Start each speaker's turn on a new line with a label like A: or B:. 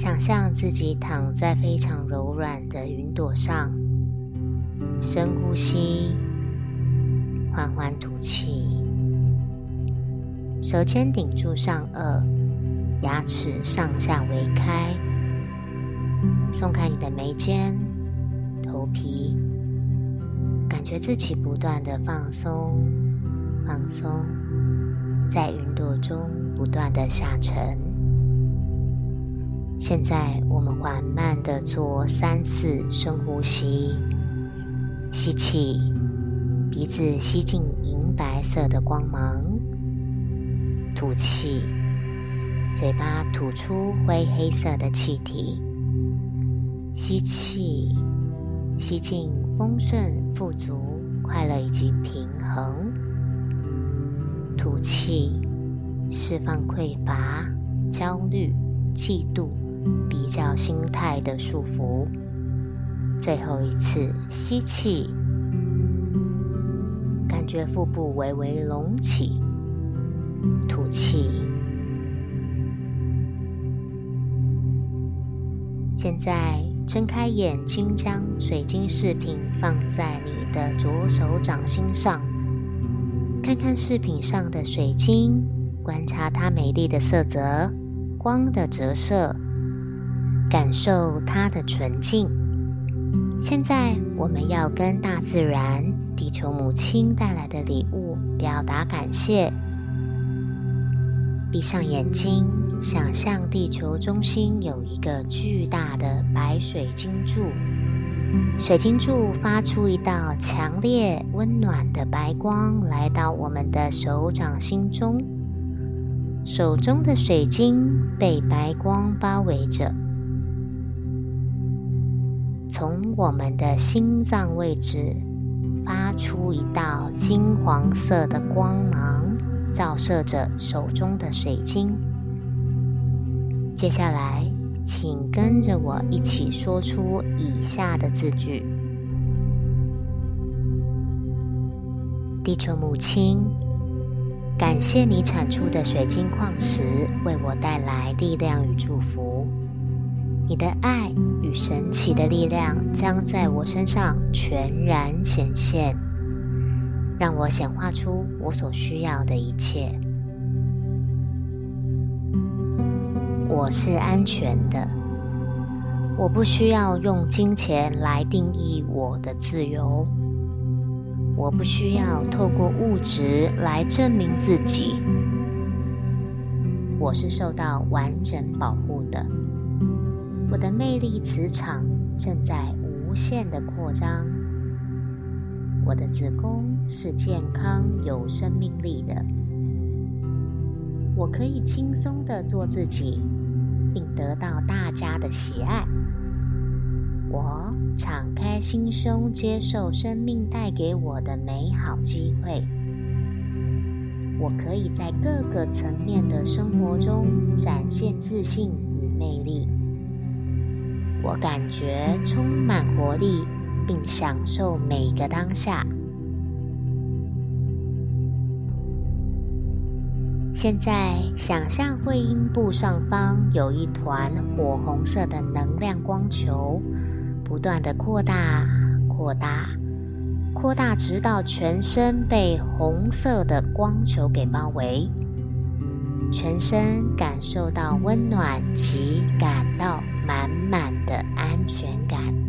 A: 想象自己躺在非常柔软的云朵上，深呼吸，缓缓吐气，手尖顶住上颚，牙齿上下微开，松开你的眉间、头皮，感觉自己不断的放松、放松，在云朵中不断的下沉。现在，我们缓慢的做三次深呼吸。吸气，鼻子吸进银白色的光芒；吐气，嘴巴吐出灰黑色的气体。吸气，吸进丰盛、富足、快乐以及平衡；吐气，释放匮乏、焦虑、嫉妒。比较心态的束缚。最后一次吸气，感觉腹部微微隆起。吐气。现在睁开眼睛，将水晶饰品放在你的左手掌心上，看看饰品上的水晶，观察它美丽的色泽、光的折射。感受它的纯净。现在，我们要跟大自然、地球母亲带来的礼物表达感谢。闭上眼睛，想象地球中心有一个巨大的白水晶柱，水晶柱发出一道强烈、温暖的白光，来到我们的手掌心中。手中的水晶被白光包围着。从我们的心脏位置发出一道金黄色的光芒，照射着手中的水晶。接下来，请跟着我一起说出以下的字句：地球母亲，感谢你产出的水晶矿石为我带来力量与祝福。你的爱与神奇的力量将在我身上全然显现，让我显化出我所需要的一切。我是安全的，我不需要用金钱来定义我的自由，我不需要透过物质来证明自己。我是受到完整保护的。我的魅力磁场正在无限的扩张。我的子宫是健康有生命力的。我可以轻松的做自己，并得到大家的喜爱。我敞开心胸，接受生命带给我的美好机会。我可以在各个层面的生活中展现自信与魅力。我感觉充满活力，并享受每个当下。现在，想象会阴部上方有一团火红色的能量光球，不断的扩大、扩大、扩大，直到全身被红色的光球给包围。全身感受到温暖及感到满满的安全感。